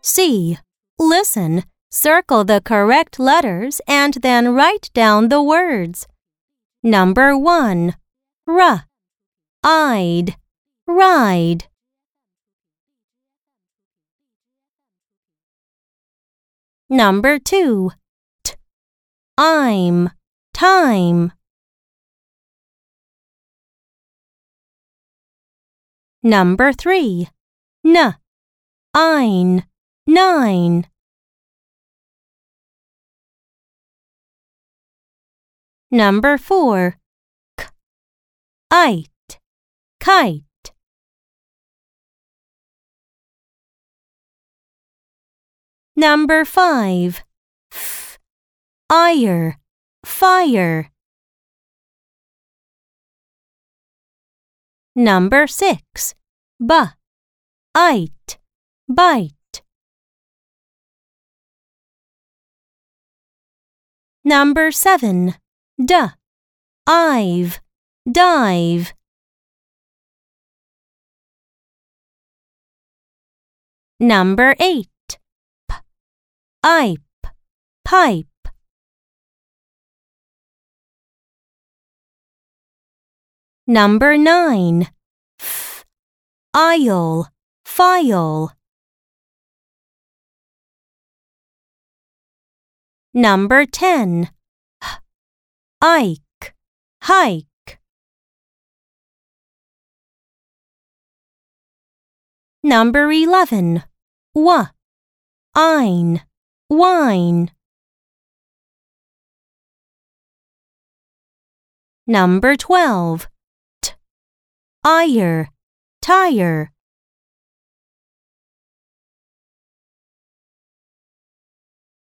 C. Listen, circle the correct letters, and then write down the words. Number 1. R. I'd. Ride. Number 2. T. I'm. Time. Number 3. N. Ein. Nine. Number 4. K. Ite. Kite. Number 5. F. Ire. Fire. Number 6. B. Ite. Bite. Number 7. D. Ive. Dive. Number 8. P. Ipe. Pipe. Number 9. F. Aisle. File. Number 10. Ike. Hike. Number 11. W. Ein. Wine. Number 12. T. Ire. Tire.